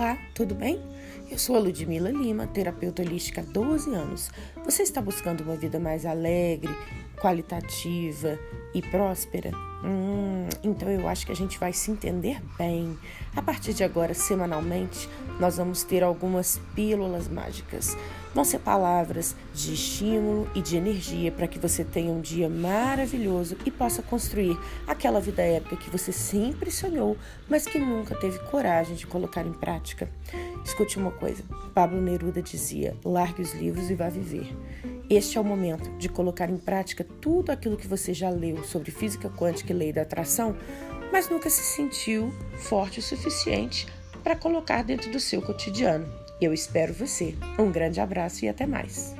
Olá, tudo bem? Eu sou a Ludmila Lima, terapeuta holística há 12 anos. Você está buscando uma vida mais alegre, qualitativa e próspera? Hum, então eu acho que a gente vai se entender bem. A partir de agora, semanalmente, nós vamos ter algumas pílulas mágicas. Vão ser palavras de estímulo e de energia para que você tenha um dia maravilhoso e possa construir aquela vida épica que você sempre sonhou, mas que nunca teve coragem de colocar em prática. Escute uma coisa: Pablo Neruda dizia: largue os livros e vá viver. Este é o momento de colocar em prática tudo aquilo que você já leu sobre física quântica e lei da atração, mas nunca se sentiu forte o suficiente para colocar dentro do seu cotidiano. Eu espero você. Um grande abraço e até mais.